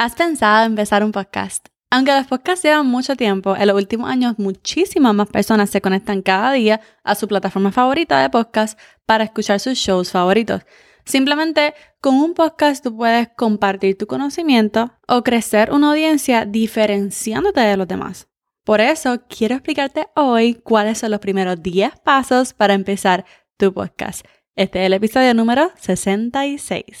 ¿Has pensado en empezar un podcast? Aunque los podcasts llevan mucho tiempo, en los últimos años muchísimas más personas se conectan cada día a su plataforma favorita de podcast para escuchar sus shows favoritos. Simplemente con un podcast tú puedes compartir tu conocimiento o crecer una audiencia diferenciándote de los demás. Por eso quiero explicarte hoy cuáles son los primeros 10 pasos para empezar tu podcast. Este es el episodio número 66.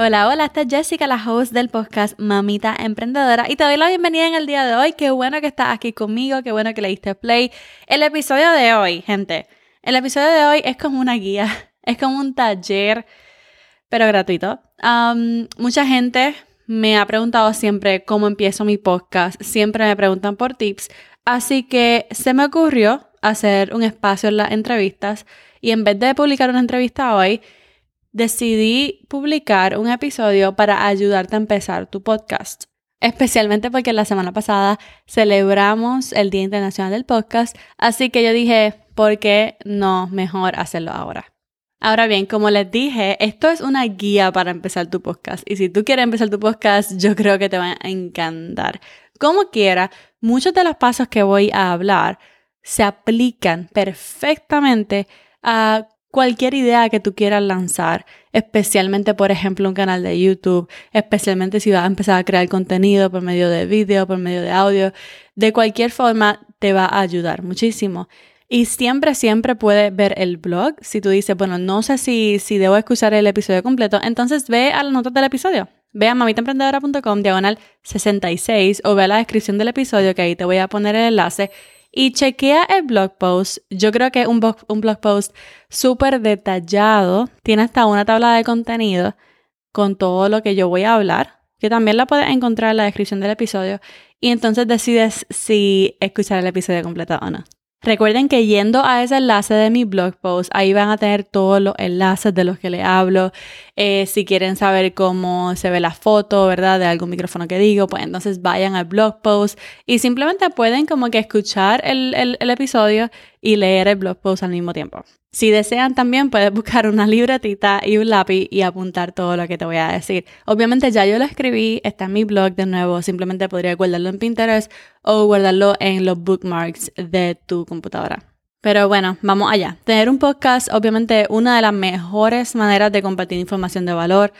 Hola, hola, esta es Jessica, la host del podcast Mamita Emprendedora y te doy la bienvenida en el día de hoy. Qué bueno que estás aquí conmigo, qué bueno que le diste play. El episodio de hoy, gente, el episodio de hoy es como una guía, es como un taller, pero gratuito. mucha gente me ha preguntado siempre cómo empiezo mi podcast, siempre me preguntan por tips, así que se me ocurrió hacer un espacio en las entrevistas y en vez de publicar una entrevista hoy, decidí publicar un episodio para ayudarte a empezar tu podcast. Especialmente porque la semana pasada celebramos el Día Internacional del Podcast, así que yo dije, ¿por qué no mejor hacerlo ahora? Ahora bien, como les dije, esto es una guía para empezar tu podcast y si tú quieres empezar tu podcast, yo creo que te va a encantar. Como quiera, muchos de los pasos que voy a hablar se aplican perfectamente a cualquier idea que tú quieras lanzar, especialmente por ejemplo un canal de YouTube, especialmente si vas a empezar a crear contenido por medio de vídeo, por medio de audio, de cualquier forma te va a ayudar muchísimo. Y siempre, siempre puedes ver el blog. Si tú dices, bueno, no sé si, si debo escuchar el episodio completo, entonces ve a las notas del episodio. Ve a mamitaemprendedora.com, diagonal 66, o ve a la descripción del episodio, que ahí te voy a poner el enlace y chequea el blog post. Yo creo que es un, blog post súper detallado. Tiene hasta una tabla de contenido con todo lo que yo voy a hablar, que también la puedes encontrar en la descripción del episodio. Y entonces decides si escuchar el episodio completo o no. Recuerden que yendo a ese enlace de mi blog post, ahí van a tener todos los enlaces de los que les hablo. Eh, si quieren saber cómo se ve la foto, ¿verdad? De algún micrófono que digo, pues entonces vayan al blog post y simplemente pueden como que escuchar el, el episodio y leer el blog post al mismo tiempo. Si desean también puedes buscar una libretita y un lápiz y apuntar todo lo que te voy a decir. Obviamente ya yo lo escribí, está en mi blog de nuevo, simplemente podría guardarlo en Pinterest o guardarlo en los bookmarks de tu computadora. Pero bueno, vamos allá. Tener un podcast, obviamente, una de las mejores maneras de compartir información de valor,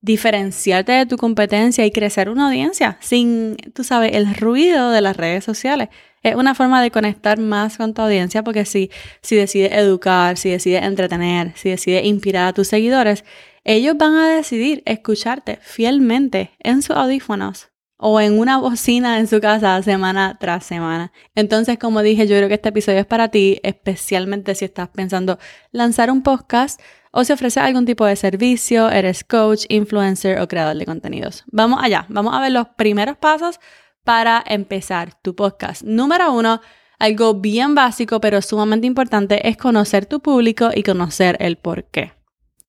diferenciarte de tu competencia y crecer una audiencia sin, tú sabes, el ruido de las redes sociales es una forma de conectar más con tu audiencia porque si, si decides educar, si decides entretener, si decides inspirar a tus seguidores, ellos van a decidir escucharte fielmente en sus audífonos o en una bocina en su casa semana tras semana. Entonces, como dije, yo creo que este episodio es para ti, especialmente si estás pensando lanzar un podcast o si ofreces algún tipo de servicio, eres coach, influencer o creador de contenidos. Vamos allá, vamos a ver los primeros pasos para empezar tu podcast. Número uno, algo bien básico pero sumamente importante es conocer tu público y conocer el por qué.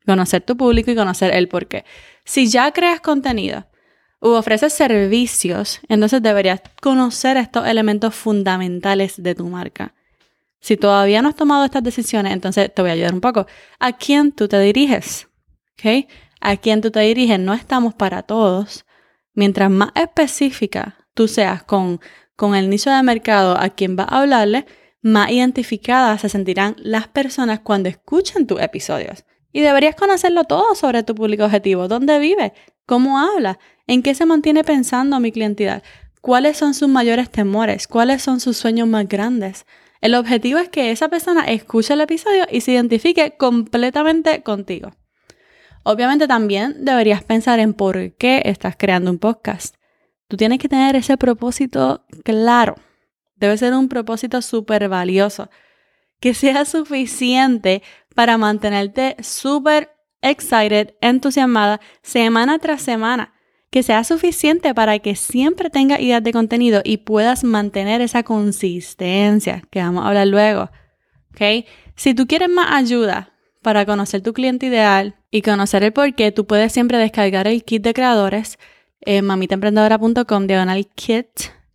Conocer tu público y conocer el por qué. Si ya creas contenido u ofreces servicios, entonces deberías conocer estos elementos fundamentales de tu marca. Si todavía no has tomado estas decisiones, entonces te voy a ayudar un poco. ¿A quién tú te diriges? ¿Ok? ¿A quién tú te diriges? No estamos para todos. Mientras más específica tú seas con, con el nicho de mercado a quien va a hablarle, más identificadas se sentirán las personas cuando escuchen tus episodios. Y deberías conocerlo todo sobre tu público objetivo, dónde vive, cómo habla, en qué se mantiene pensando mi clientidad, cuáles son sus mayores temores, cuáles son sus sueños más grandes. El objetivo es que esa persona escuche el episodio y se identifique completamente contigo. Obviamente también deberías pensar en por qué estás creando un podcast. Tú tienes que tener ese propósito claro. Debe ser un propósito súper valioso, que sea suficiente para mantenerte súper excited, entusiasmada, semana tras semana. que sea suficiente para que siempre tengas ideas de contenido y puedas mantener esa consistencia que vamos a hablar luego. ¿Ok? Si tú quieres más ayuda para conocer tu cliente ideal y conocer el por qué, tú puedes siempre descargar el kit de creadores en mamitaemprendedora.com diagonal kit,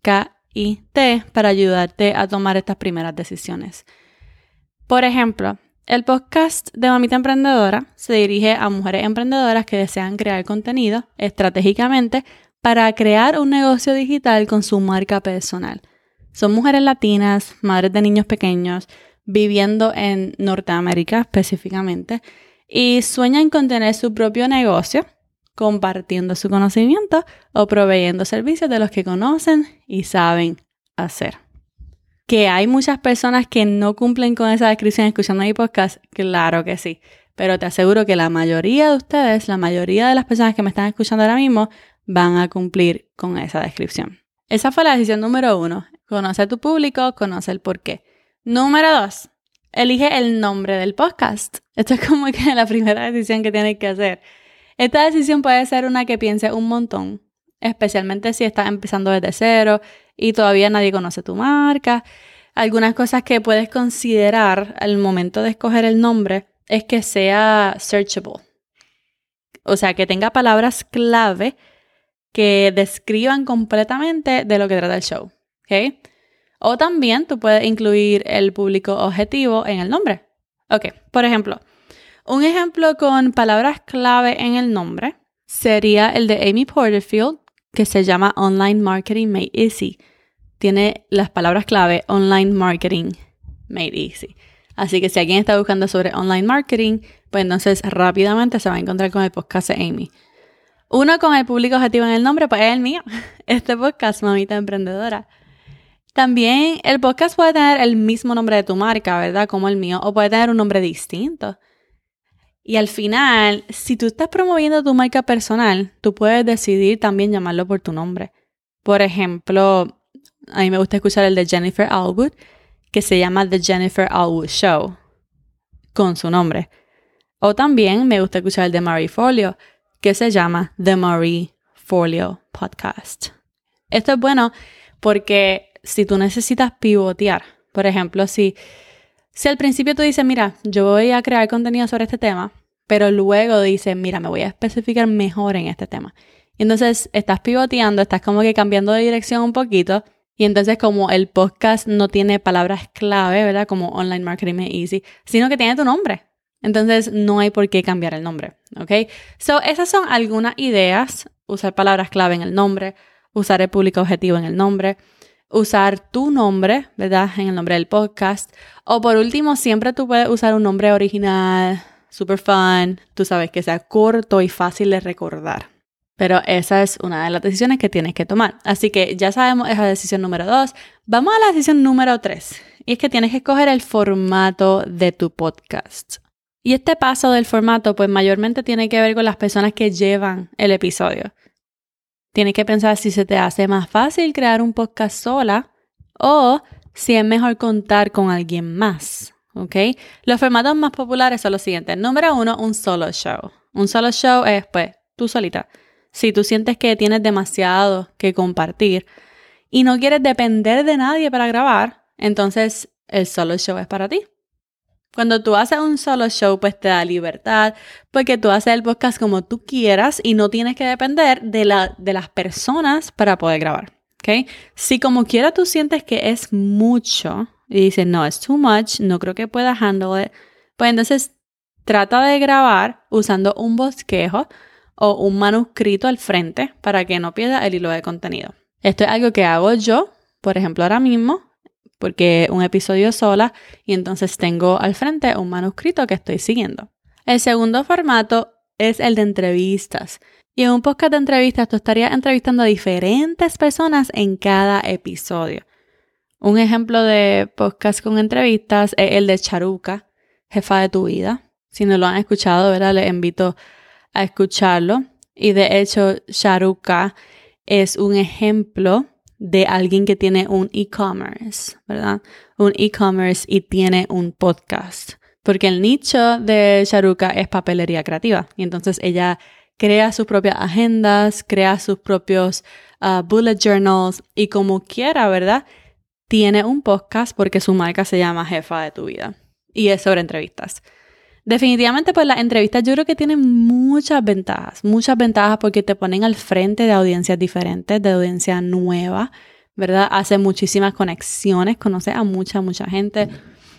K-I-T, para ayudarte a tomar estas primeras decisiones. Por ejemplo, el podcast de Mamita Emprendedora se dirige a mujeres emprendedoras que desean crear contenido estratégicamente para crear un negocio digital con su marca personal. Son mujeres latinas, madres de niños pequeños, viviendo en Norteamérica específicamente, y sueñan con tener su propio negocio, compartiendo su conocimiento o proveyendo servicios de los que conocen y saben hacer que hay muchas personas que no cumplen con esa descripción escuchando mi podcast, claro que sí. Pero te aseguro que la mayoría de ustedes, la mayoría de las personas que me están escuchando ahora mismo, van a cumplir con esa descripción. Esa fue la decisión número uno. Conoce a tu público, conoce el por qué. Número dos, elige el nombre del podcast. Esto es como que la primera decisión que tienes que hacer. Esta decisión puede ser una que piense un montón, especialmente si estás empezando desde cero y todavía nadie conoce tu marca. Algunas cosas que puedes considerar al momento de escoger el nombre es que sea searchable. O sea, que tenga palabras clave que describan completamente de lo que trata el show. O también tú puedes incluir el público objetivo en el nombre. Ok, por ejemplo, un ejemplo con palabras clave en el nombre sería el de Amy Porterfield, que se llama Online Marketing Made Easy. Tiene las palabras clave Online Marketing Made Easy. Así que si alguien está buscando sobre online marketing, pues entonces rápidamente se va a encontrar con el podcast de Amy. Uno con el público objetivo en el nombre, pues es el mío. Este podcast, Mamita Emprendedora. También el podcast puede tener el mismo nombre de tu marca, ¿verdad? Como el mío, o puede tener un nombre distinto. Y al final, si tú estás promoviendo tu marca personal, tú puedes decidir también llamarlo por tu nombre. Por ejemplo, a mí me gusta escuchar el de Jennifer Alwood, que se llama The Jennifer Alwood Show, con su nombre. O también me gusta escuchar el de Marie Folio, que se llama The Marie Folio Podcast. Esto es bueno porque si tú necesitas pivotear, por ejemplo, si si al principio tú dices, mira, yo voy a crear contenido sobre este tema, pero luego dices, mira, me voy a especificar mejor en este tema. Y entonces estás pivoteando, estás como que cambiando de dirección un poquito. Y entonces como el podcast no tiene palabras clave, ¿verdad? Como Online Marketing Easy, sino que tiene tu nombre. Entonces no hay por qué cambiar el nombre, ¿ok? So, esas son algunas ideas. Usar palabras clave en el nombre, usar el público objetivo en el nombre, usar tu nombre, ¿verdad? En el nombre del podcast. O por último, siempre tú puedes usar un nombre original, super fun, tú sabes que sea corto y fácil de recordar. Pero esa es una de las decisiones que tienes que tomar. Así que ya sabemos esa decisión número dos. Vamos a la decisión número tres. Y es que tienes que escoger el formato de tu podcast. Y este paso del formato, pues mayormente tiene que ver con las personas que llevan el episodio. Tienes que pensar si se te hace más fácil crear un podcast sola o si es mejor contar con alguien más. ¿Ok? Los formatos más populares son los siguientes. Número uno, un solo show. Un solo show es, pues, tú solita. Si tú sientes que tienes demasiado que compartir y no quieres depender de nadie para grabar, entonces el solo show es para ti. Cuando tú haces un solo show, pues te da libertad, porque tú haces el podcast como tú quieras y no tienes que depender de, la, de las personas para poder grabar. ¿ok? Si como quiera tú sientes que es mucho y dices, no, es too much, no creo que pueda handle it, pues entonces trata de grabar usando un bosquejo o un manuscrito al frente para que no pierda el hilo de contenido. Esto es algo que hago yo, por ejemplo, ahora mismo porque un episodio sola y entonces tengo al frente un manuscrito que estoy siguiendo. El segundo formato es el de entrevistas. Y en un podcast de entrevistas tú estarías entrevistando a diferentes personas en cada episodio. Un ejemplo de podcast con entrevistas es el de Charuca, jefa de tu vida. Si no lo han escuchado, ¿verdad? Les invito a escucharlo. Y de hecho, Charuca es un ejemplo de alguien que tiene un e-commerce, ¿verdad? Un e-commerce y tiene un podcast. Porque el nicho de Sharuka es papelería creativa. Y entonces ella crea sus propias agendas, crea sus propios ah, bullet journals y como quiera, ¿verdad? Tiene un podcast porque su marca se llama Jefa de tu vida y es sobre entrevistas. Definitivamente, pues las entrevistas yo creo que tienen muchas ventajas, muchas ventajas porque te ponen al frente de audiencias diferentes, de audiencias nuevas, ¿verdad? Hace muchísimas conexiones, conoce a mucha, mucha gente.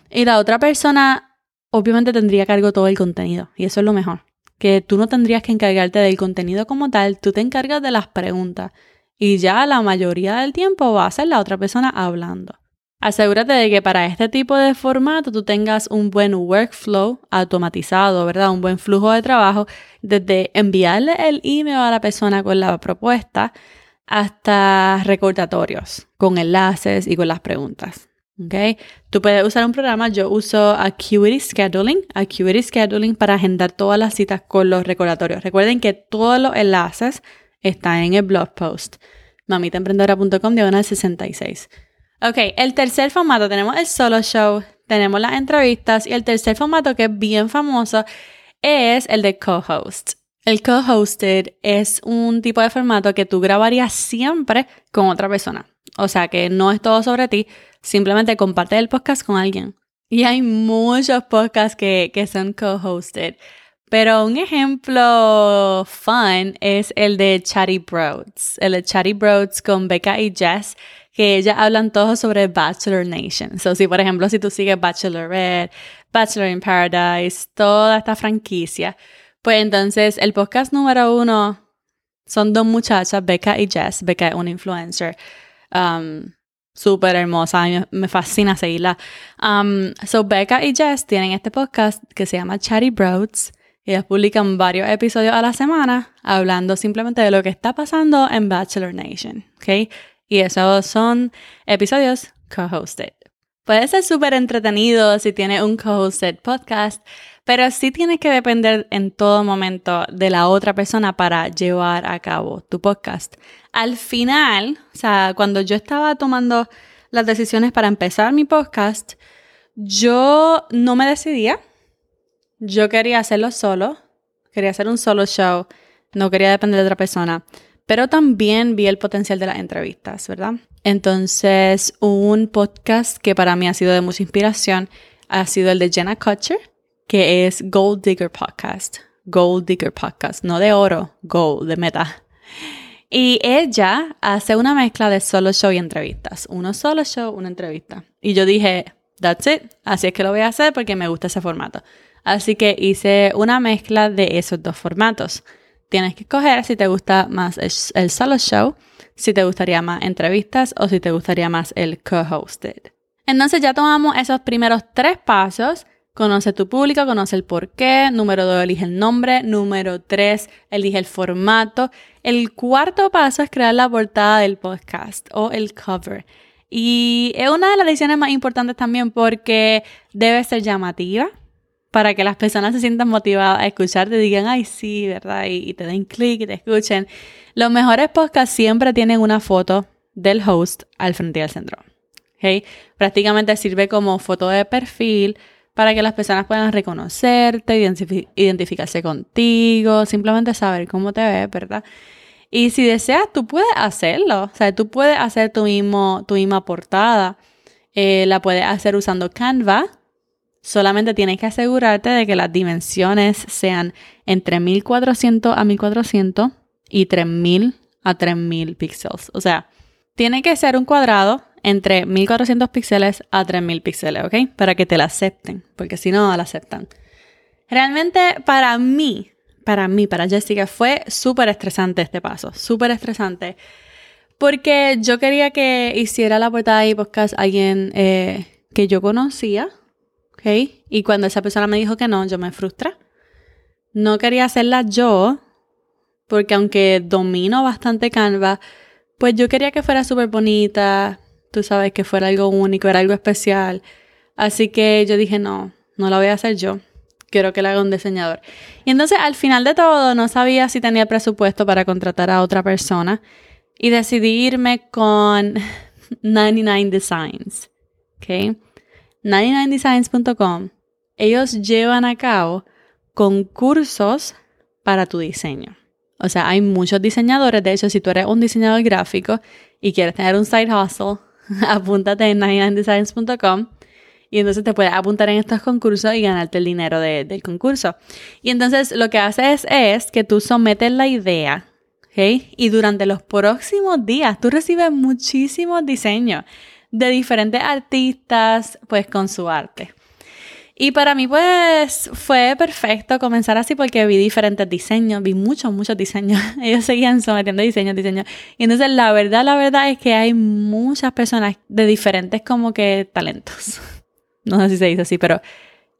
Y la otra persona, obviamente, tendría cargo todo el contenido y eso es lo mejor. Que tú no tendrías que encargarte del contenido como tal, tú te encargas de las preguntas y ya la mayoría del tiempo va a ser la otra persona hablando. Asegúrate de que para este tipo de formato tú tengas un buen workflow automatizado, ¿verdad? Un buen flujo de trabajo desde enviarle el email a la persona con la propuesta hasta recordatorios con enlaces y con las preguntas. ¿ok? Tú puedes usar un programa, yo uso Acuity Scheduling, Acuity Scheduling para agendar todas las citas con los recordatorios. Recuerden que todos los enlaces están en el blog post mamitaemprendedora.com diagonal 66. Ok, el tercer formato tenemos el solo show, tenemos las entrevistas y el tercer formato que es bien famoso es el de co-host. El co-hosted es un tipo de formato que tú grabarías siempre con otra persona. O sea que no es todo sobre ti, simplemente comparte el podcast con alguien. Y hay muchos podcasts que, que son co-hosted. Pero un ejemplo fun es el de Chatty Broads. El de Chatty Broads con Becca y Jess que ellas hablan todo sobre Bachelor Nation. So, si por ejemplo, si tú sigues Bachelorette, Bachelor in Paradise, toda esta franquicia, pues entonces el podcast número uno son dos muchachas, Becca y Jess. Becca es una influencer. Um, súper hermosa, me, me, fascina seguirla. Um, so Becca y Jess tienen este podcast que se llama Chatty Broads. Ellas publican varios episodios a la semana hablando simplemente de lo que está pasando en Bachelor Nation, ¿ok? Y esos son episodios co-hosted. Puede ser súper entretenido si tienes un co-hosted podcast, pero sí tienes que depender en todo momento de la otra persona para llevar a cabo tu podcast. Al final, o sea, cuando yo estaba tomando las decisiones para empezar mi podcast, yo no me decidía. Yo quería hacerlo solo, quería hacer un solo show, no quería depender de otra persona pero también vi el potencial de las entrevistas, ¿verdad? Entonces, un podcast que para mí ha sido de mucha inspiración ha sido el de Jenna Kutcher, que es Gold Digger Podcast. Gold Digger Podcast, no de oro, gold, de meta. Y ella hace una mezcla de solo show y entrevistas. Uno solo show, una entrevista. Y yo dije, that's it. Así es que lo voy a hacer porque me gusta ese formato. Así que hice una mezcla de esos dos formatos. Tienes que escoger si te gusta más el, solo show, si te gustaría más entrevistas o si te gustaría más el co-hosted. Entonces ya tomamos esos primeros tres pasos. Conoce tu público, conoce el por qué. Número dos, elige el nombre. Número tres, elige el formato. El cuarto paso es crear la portada del podcast o el cover. Y es una de las decisiones más importantes también porque debe ser llamativa para que las personas se sientan motivadas a escucharte, digan, ay, sí, ¿verdad? Y, te den clic y te escuchen. Los mejores podcasts siempre tienen una foto del host al frente del centro. ¿okay? Prácticamente sirve como foto de perfil para que las personas puedan reconocerte, identificarse contigo, simplemente saber cómo te ves, ¿verdad? Y si deseas, tú puedes hacerlo. O sea, tú puedes hacer tu, mismo, tu misma portada. Eh, la puedes hacer usando Canva, Solamente tienes que asegurarte de que las dimensiones sean entre 1400 a 1400 y 3000 a 3000 píxeles. O sea, tiene que ser un cuadrado entre 1400 píxeles a 3000 píxeles, ¿ok? Para que te la acepten, porque si no, la aceptan. Realmente para mí, para mí, para Jessica, fue súper estresante este paso, súper estresante. Porque yo quería que hiciera la portada y podcast alguien eh, que yo conocía, y cuando esa persona me dijo que no, yo me frustré. No quería hacerla yo, porque aunque domino bastante Canva, pues yo quería que fuera súper bonita, tú sabes, que fuera algo único, era algo especial. Así que yo dije, no, no la voy a hacer yo. Quiero que la haga un diseñador. Y entonces al final de todo no sabía si tenía presupuesto para contratar a otra persona y decidí irme con 99 Designs. ¿Ok? 99designs.com, ellos llevan a cabo concursos para tu diseño. O sea, hay muchos diseñadores. De hecho, si tú eres un diseñador gráfico y quieres tener un side hustle, apúntate en 99designs.com y entonces te puedes apuntar en estos concursos y ganarte el dinero del concurso. Y entonces lo que haces es que tú sometes la idea. Y durante los próximos días tú recibes muchísimos diseños de diferentes artistas, pues con su arte. Y para mí, pues, fue perfecto comenzar así porque vi diferentes diseños, vi muchos, muchos diseños. Ellos seguían sometiendo diseños, diseños. Y entonces, la verdad, la verdad es que hay muchas personas de diferentes como que talentos. No sé si se dice así, pero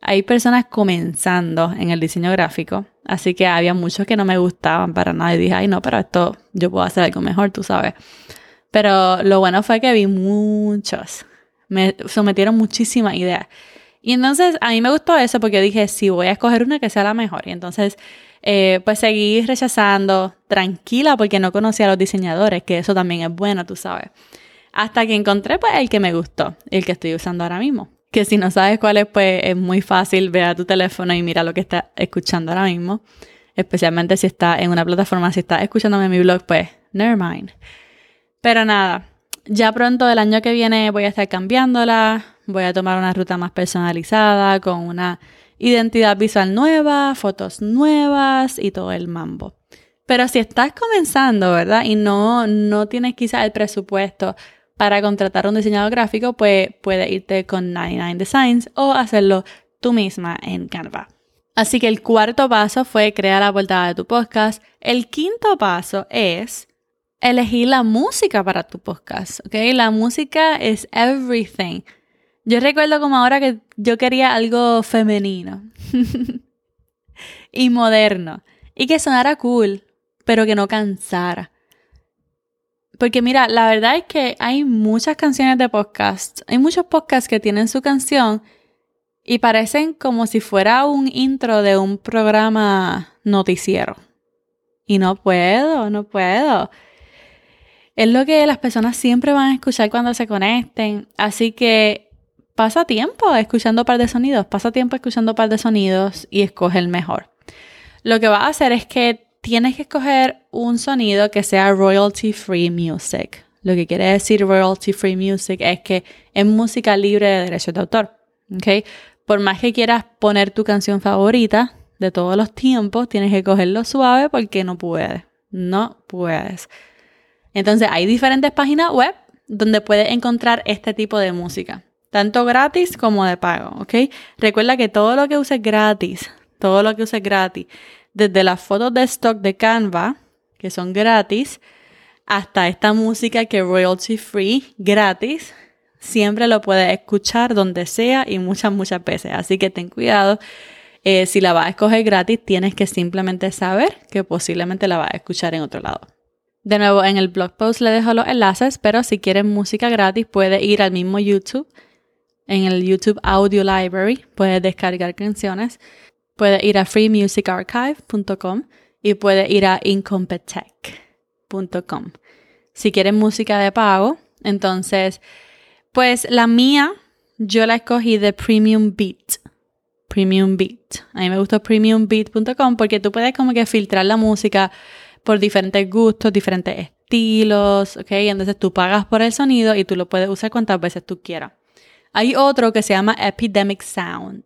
hay personas comenzando en el diseño gráfico. Así que había muchos que no me gustaban para nada. Y dije, ay, no, pero esto yo puedo hacer algo mejor, tú sabes. Pero lo bueno fue que vi muchos. Me sometieron muchísimas ideas. Y entonces a mí me gustó eso porque dije, sí, voy a escoger una que sea la mejor. Y entonces, eh, pues seguí rechazando tranquila porque no conocía a los diseñadores, que eso también es bueno, tú sabes. Hasta que encontré pues el que me gustó, el que estoy usando ahora mismo. Que si no sabes cuál es, pues es muy fácil, ve a tu teléfono y mira lo que estás escuchando ahora mismo. Especialmente si está en una plataforma, si estás escuchándome en mi blog, pues never mind. Pero nada, ya pronto el año que viene voy a estar cambiándola, Voy a tomar una ruta más personalizada con una identidad visual nueva, fotos nuevas y todo el mambo. Pero si estás comenzando, ¿verdad? Y no, no tienes quizás el presupuesto para contratar un diseñador gráfico, pues puedes irte con 99 Designs o hacerlo tú misma en Canva. Así que el cuarto paso fue crear la portada de tu podcast. El quinto paso es elegir la música para tu podcast, ¿ok? La música es everything. Yo recuerdo como ahora que yo quería algo femenino y moderno y que sonara cool, pero que no cansara. Porque mira, la verdad es que hay muchas canciones de podcast, hay muchos podcasts que tienen su canción y parecen como si fuera un intro de un programa noticiero. Y no puedo, no puedo. Es lo que las personas siempre van a escuchar cuando se conecten. Así que pasa tiempo escuchando un par de sonidos, pasa tiempo escuchando un par de sonidos y escoge el mejor. Lo que va a hacer es que tienes que escoger un sonido que sea royalty free music. Lo que quiere decir royalty free music es que es música libre de derechos de autor. ¿okay? Por más que quieras poner tu canción favorita de todos los tiempos, tienes que cogerlo suave porque no puedes. No puedes. Entonces hay diferentes páginas web donde puedes encontrar este tipo de música tanto gratis como de pago, ¿ok? Recuerda que todo lo que uses gratis, todo lo que uses gratis, desde las fotos de stock de Canva, que son gratis, hasta esta música que es royalty free, gratis, siempre lo puedes escuchar donde sea y muchas, muchas veces. Así que ten cuidado. Eh, si la vas a escoger gratis, tienes que simplemente saber que posiblemente la vas a escuchar en otro lado. De nuevo, en el blog post le dejo los enlaces, pero si quieres música gratis, puedes ir al mismo YouTube en el YouTube Audio Library. Puedes descargar canciones. Puedes ir a freemusicarchive.com y puedes ir a incompetech.com. Si quieres música de pago, entonces, pues la mía, yo la escogí de Premium Beat. Premium Beat. A mí me gustó premiumbeat.com porque tú puedes como que filtrar la música por diferentes gustos, diferentes estilos, ¿ok? Entonces tú pagas por el sonido y tú lo puedes usar cuantas veces tú quieras. Hay otro que se llama Epidemic Sound.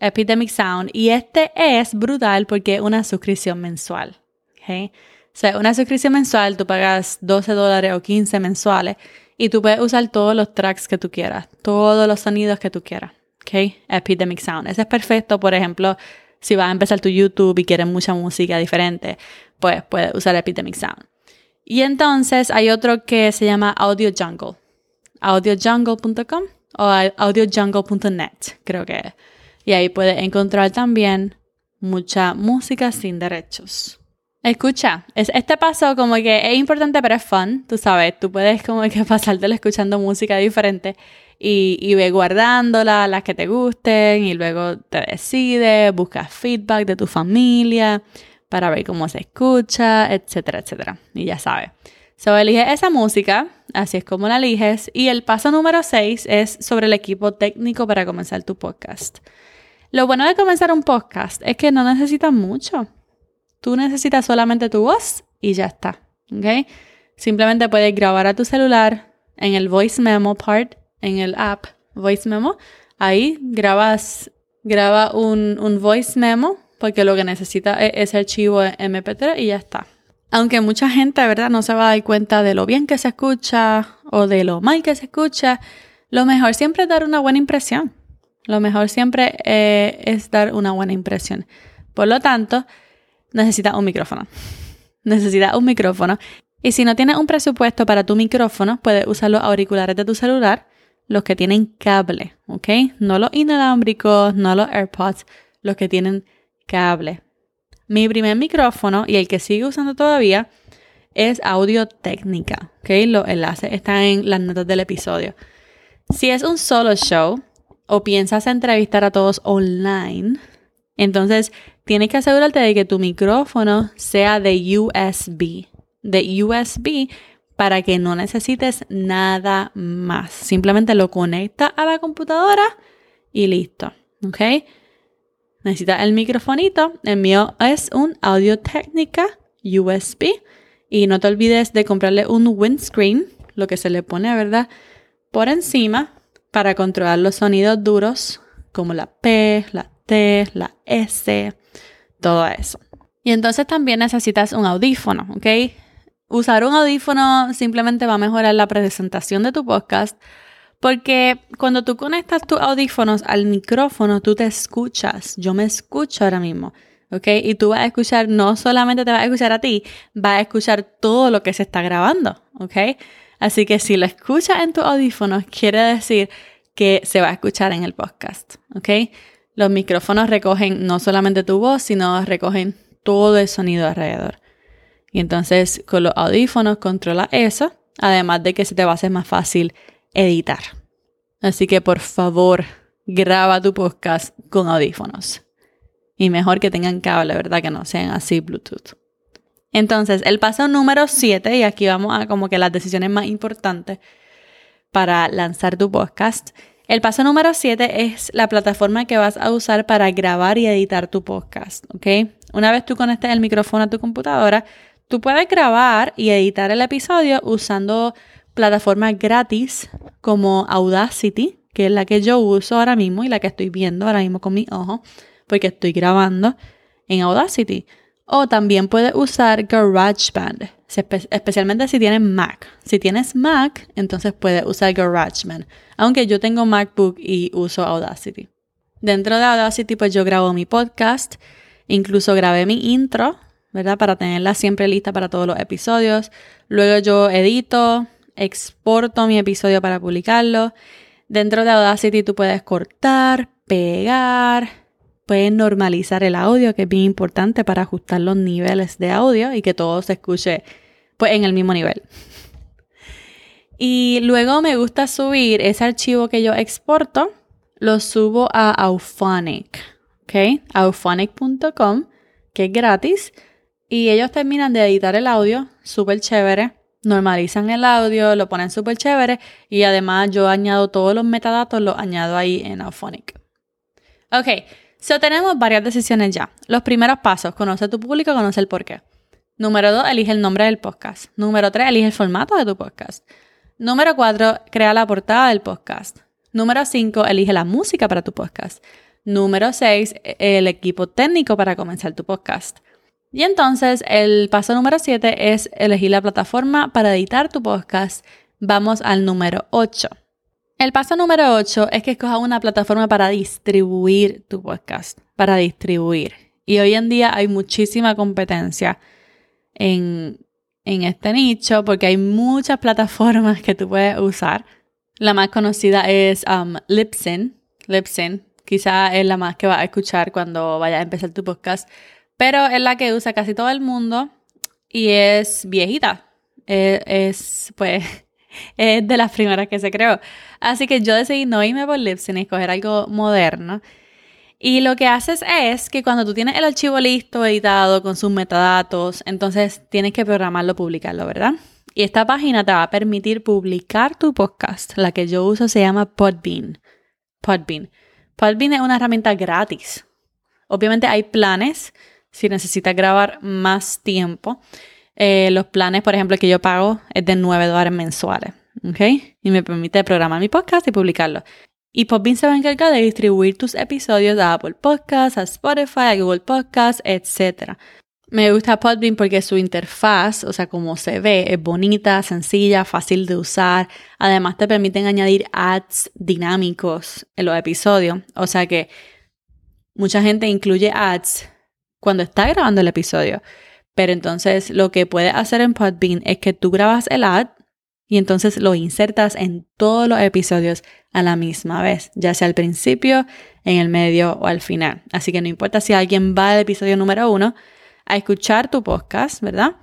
Epidemic Sound. Y este es brutal porque es una suscripción mensual. ¿okay? O sea, una suscripción mensual, tú pagas 12 dólares o 15 mensuales y tú puedes usar todos los tracks que tú quieras, todos los sonidos que tú quieras. ¿ok? Epidemic Sound. Ese es perfecto, por ejemplo, si vas a empezar tu YouTube y quieres mucha música diferente, pues puedes usar Epidemic Sound. Y entonces hay otro que se llama Audio Jungle. AudioJungle.com o audiojungle.net, creo que. Y ahí puedes encontrar también mucha música sin derechos. Escucha, es, este paso como que es importante pero es fun, tú sabes, tú puedes como que pasártelo escuchando música diferente y, y ve guardándola, las que te gusten y luego te decides, buscas feedback de tu familia para ver cómo se escucha, etcétera, etcétera. Y ya sabes. So, elige esa música, así es como la eliges. Y el paso número 6 es sobre el equipo técnico para comenzar tu podcast. Lo bueno de comenzar un podcast es que no necesitas mucho. Tú necesitas solamente tu voz y ya está. ¿Ok? Simplemente puedes grabar a tu celular en el voice memo part, en el app voice memo. Ahí grabas, graba un, un voice memo porque lo que necesita es ese archivo MP3 y ya está. Aunque mucha gente, ¿verdad?, no se va a dar cuenta de lo bien que se escucha o de lo mal que se escucha, lo mejor siempre es dar una buena impresión. Lo mejor siempre eh, es dar una buena impresión. Por lo tanto, necesitas un micrófono. necesitas un micrófono. Y si no tienes un presupuesto para tu micrófono, puedes usar los auriculares de tu celular, los que tienen cable, ¿ok? No los inalámbricos, no los AirPods, los que tienen cable. Mi primer micrófono y el que sigue usando todavía es Audio Técnica, ¿ok? Los enlaces están en las notas del episodio. Si es un solo show o piensas entrevistar a todos online, entonces tienes que asegurarte de que tu micrófono sea de USB, de USB para que no necesites nada más. Simplemente lo conecta a la computadora y listo, ¿ok? Necesitas el microfonito. El mío es un Audio Técnica USB. Y no te olvides de comprarle un windscreen, lo que se le pone, ¿verdad? Por encima para controlar los sonidos duros como la P, la T, la S, todo eso. Y entonces también necesitas un audífono, ¿ok? Usar un audífono simplemente va a mejorar la presentación de tu podcast porque cuando tú conectas tus audífonos al micrófono, tú te escuchas. Yo me escucho ahora mismo. ¿Ok? Y tú vas a escuchar, no solamente te vas a escuchar a ti, vas a escuchar todo lo que se está grabando. ¿Ok? Así que si lo escuchas en tus audífonos, quiere decir que se va a escuchar en el podcast. ¿Ok? Los micrófonos recogen no solamente tu voz, sino recogen todo el sonido alrededor. Y entonces con los audífonos controla eso, además de que se te va a hacer más fácil editar. Así que por favor, graba tu podcast con audífonos. Y mejor que tengan cable, ¿verdad? Que no sean así Bluetooth. Entonces, el paso número 7, y aquí vamos a como que las decisiones más importantes para lanzar tu podcast. El paso número 7 es la plataforma que vas a usar para grabar y editar tu podcast, ¿ok? Una vez tú conectes el micrófono a tu computadora, tú puedes grabar y editar el episodio usando plataformas gratis como Audacity, que es la que yo uso ahora mismo y la que estoy viendo ahora mismo con mi ojo, porque estoy grabando en Audacity. O también puedes usar GarageBand, especialmente si tienes Mac. Si tienes Mac, entonces puedes usar GarageBand, aunque yo tengo MacBook y uso Audacity. Dentro de Audacity, pues yo grabo mi podcast, incluso grabé mi intro, ¿verdad? Para tenerla siempre lista para todos los episodios. Luego yo edito, exporto mi episodio para publicarlo. Dentro de Audacity tú puedes cortar, pegar, puedes normalizar el audio, que es bien importante para ajustar los niveles de audio y que todo se escuche pues en el mismo nivel. Y luego me gusta subir ese archivo que yo exporto, lo subo a Auphonic, ¿ok? Auphonic.com, que es gratis. Y ellos terminan de editar el audio, súper chévere normalizan el audio, lo ponen súper chévere y además yo añado todos los metadatos, los añado ahí en Auphonic. Ok, so tenemos varias decisiones ya. Los primeros pasos, conoce tu público, conoce el porqué. Número dos, elige el nombre del podcast. Número tres, elige el formato de tu podcast. Número cuatro, crea la portada del podcast. Número cinco, elige la música para tu podcast. Número seis, el equipo técnico para comenzar tu podcast. Y entonces el paso número 7 es elegir la plataforma para editar tu podcast. Vamos al número 8. El paso número 8 es que escojas una plataforma para distribuir tu podcast, para distribuir. Y hoy en día hay muchísima competencia en, este nicho porque hay muchas plataformas que tú puedes usar. La más conocida es um, Libsyn. Libsyn quizá es la más que vas a escuchar cuando vayas a empezar tu podcast pero es la que usa casi todo el mundo y es viejita. Eh, es, pues, es de las primeras que se creó. Así que yo decidí no irme por Libsyn y escoger algo moderno. Y lo que haces es que cuando tú tienes el archivo listo, editado, con sus metadatos, entonces tienes que programarlo, publicarlo, ¿verdad? Y esta página te va a permitir publicar tu podcast. La que yo uso se llama Podbean. Podbean. Podbean es una herramienta gratis. Obviamente hay planes si necesitas grabar más tiempo. Eh, los planes, por ejemplo, que yo pago es de 9 dólares mensuales. ¿Ok? Y me permite programar mi podcast y publicarlo. Y Podbean se va a encargar de distribuir tus episodios a Apple Podcasts, a Spotify, a Google Podcasts, etc. Me gusta Podbean porque su interfaz, o sea, como se ve, es bonita, sencilla, fácil de usar. Además, te permiten añadir ads dinámicos en los episodios. O sea que mucha gente incluye ads cuando está grabando el episodio. Pero entonces lo que puedes hacer en Podbean es que tú grabas el ad y entonces lo insertas en todos los episodios a la misma vez, ya sea al principio, en el medio o al final. Así que no importa si alguien va al episodio número uno a escuchar tu podcast, ¿verdad?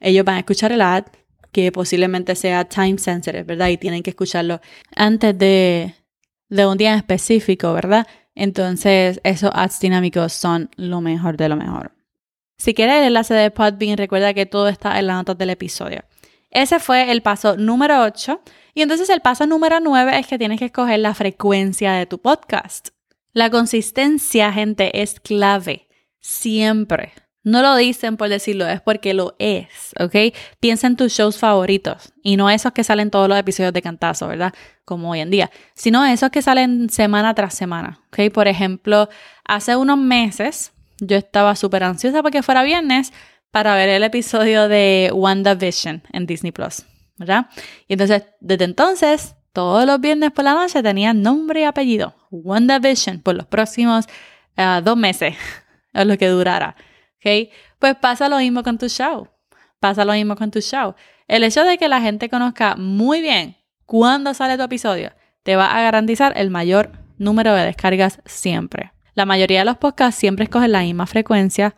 Ellos van a escuchar el ad que posiblemente sea time sensitive, ¿verdad? Y tienen que escucharlo antes de, de un día específico, ¿verdad? Entonces, esos ads dinámicos son lo mejor de lo mejor. Si quieres el enlace de Podbean, recuerda que todo está en las notas del episodio. Ese fue el paso número 8. Y entonces el paso número 9 es que tienes que escoger la frecuencia de tu podcast. La consistencia, gente, es clave. Siempre. No lo dicen por decirlo, es porque lo es, ¿ok? Piensa en tus shows favoritos y no esos que salen todos los episodios de cantazo, ¿verdad? Como hoy en día, sino esos que salen semana tras semana, ¿ok? Por ejemplo, hace unos meses yo estaba súper ansiosa porque fuera viernes para ver el episodio de WandaVision en Disney Plus, ¿verdad? Y entonces, desde entonces, todos los viernes por la noche tenía nombre y apellido, WandaVision, por los próximos uh, dos meses, o lo que durara, ¿ok? Pues pasa lo mismo con tu show, pasa lo mismo con tu show. El hecho de que la gente conozca muy bien cuándo sale tu episodio, te va a garantizar el mayor número de descargas siempre. La mayoría de los podcasts siempre escogen la misma frecuencia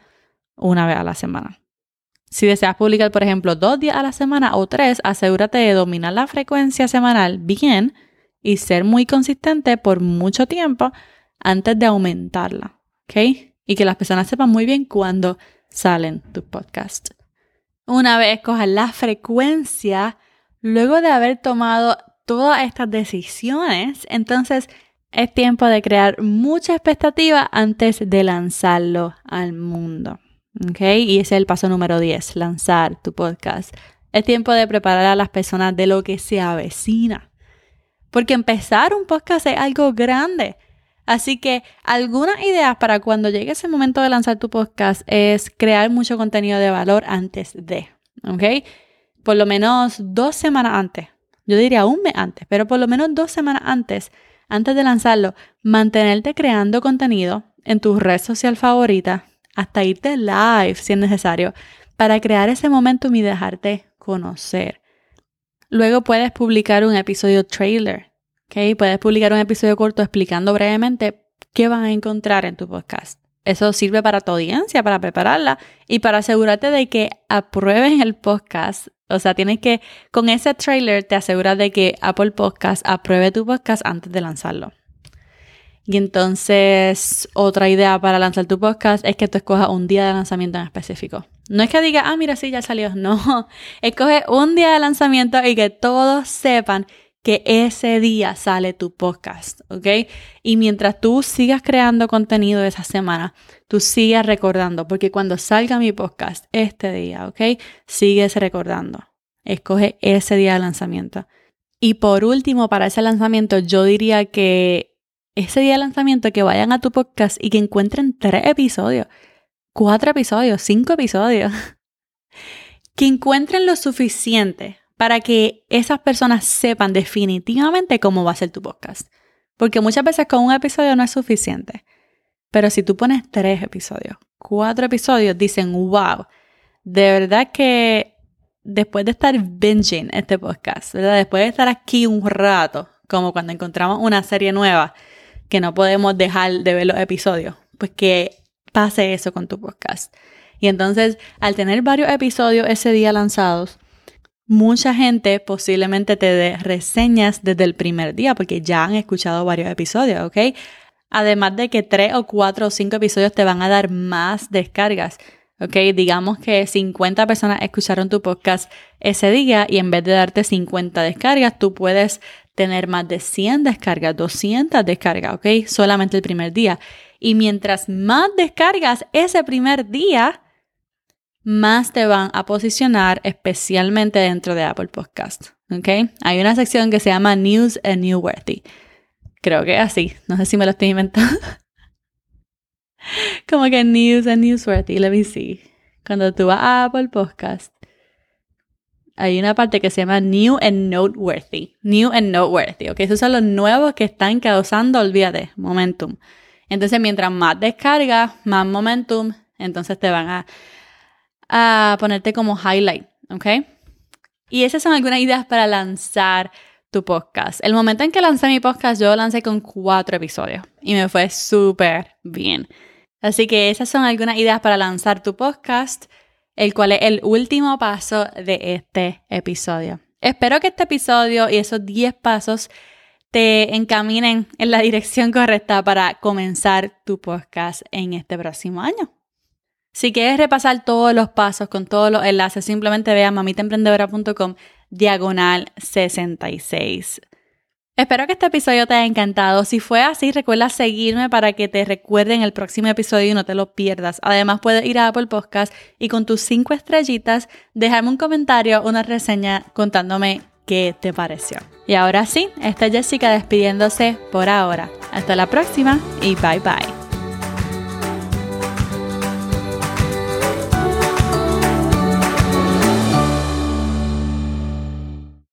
una vez a la semana. Si deseas publicar, por ejemplo, dos días a la semana o tres, asegúrate de dominar la frecuencia semanal bien y ser muy consistente por mucho tiempo antes de aumentarla. ¿Ok? Y que las personas sepan muy bien cuándo salen tus podcasts. Una vez escojas la frecuencia, luego de haber tomado todas estas decisiones, entonces es tiempo de crear mucha expectativa antes de lanzarlo al mundo. ¿Ok? Y ese es el paso número 10, lanzar tu podcast. Es tiempo de preparar a las personas de lo que se avecina. Porque empezar un podcast es algo grande. Así que algunas ideas para cuando llegue ese momento de lanzar tu podcast es crear mucho contenido de valor antes de, ¿ok? Por lo menos dos semanas antes. Yo diría un mes antes, pero por lo menos dos semanas antes, antes de lanzarlo, mantenerte creando contenido en tu red social favorita hasta irte live si es necesario, para crear ese momentum y dejarte conocer. Luego puedes publicar un episodio trailer, Puedes publicar un episodio corto explicando brevemente qué van a encontrar en tu podcast. Eso sirve para tu audiencia, para prepararla y para asegurarte de que aprueben el podcast. O sea, tienes que, con ese trailer te aseguras de que Apple Podcast apruebe tu podcast antes de lanzarlo. Y entonces, otra idea para lanzar tu podcast es que tú escojas un día de lanzamiento en específico. No es que diga, ah, mira, sí, ya salió. No, escoge un día de lanzamiento y que todos sepan que ese día sale tu podcast, ¿ok? Y mientras tú sigas creando contenido esa semana, tú sigas recordando, porque cuando salga mi podcast este día, ¿ok? Sigues recordando. Escoge ese día de lanzamiento. Y por último, para ese lanzamiento, yo diría que ese día de lanzamiento que vayan a tu podcast y que encuentren tres episodios, cuatro episodios, cinco episodios, que encuentren lo suficiente para que esas personas sepan definitivamente cómo va a ser tu podcast. Porque muchas veces con un episodio no es suficiente. Pero si tú pones tres episodios, cuatro episodios, dicen, wow, de verdad que después de estar binging este podcast, ¿verdad? Después de estar aquí un rato, como cuando encontramos una serie nueva, que no podemos dejar de ver los episodios, pues que pase eso con tu podcast. Y entonces, al tener varios episodios ese día lanzados, mucha gente posiblemente te dé reseñas desde el primer día porque ya han escuchado varios episodios, ¿ok? Además de que tres o cuatro o cinco episodios te van a dar más descargas. ¿ok? Digamos que 50 personas escucharon tu podcast ese día y en vez de darte 50 descargas, tú puedes tener más de 100 descargas, 200 descargas, ¿ok? Solamente el primer día. Y mientras más descargas ese primer día, más te van a posicionar, especialmente dentro de Apple Podcast. ¿Ok? Hay una sección que se llama News and Newsworthy. Creo que así. No sé si me lo estoy inventando. Como que News and Newsworthy. Let me see. Cuando tú vas a Apple Podcast, hay una parte que se llama New and Noteworthy. New and Noteworthy. Ok, esos son los nuevos que están causando, olvídate, momentum. Entonces, mientras más descargas, más momentum, entonces te van a a ponerte como highlight, ¿ok? Y esas son algunas ideas para lanzar tu podcast. El momento en que lancé mi podcast, yo lancé con cuatro episodios y me fue súper bien. Así que esas son algunas ideas para lanzar tu podcast, el cual es el último paso de este episodio. Espero que este episodio y esos 10 pasos te encaminen en la dirección correcta para comenzar tu podcast en este próximo año. Si quieres repasar todos los pasos con todos los enlaces, simplemente ve a mamitaemprendedora.com diagonal 66. Espero que este episodio te haya encantado. Si fue así, recuerda seguirme para que te recuerden el próximo episodio y no te lo pierdas. Además, puedes ir a Apple Podcast y con tus cinco estrellitas dejarme un comentario, una reseña contándome qué te pareció. Y ahora sí, esta es Jessica despidiéndose por ahora. Hasta la próxima y bye bye.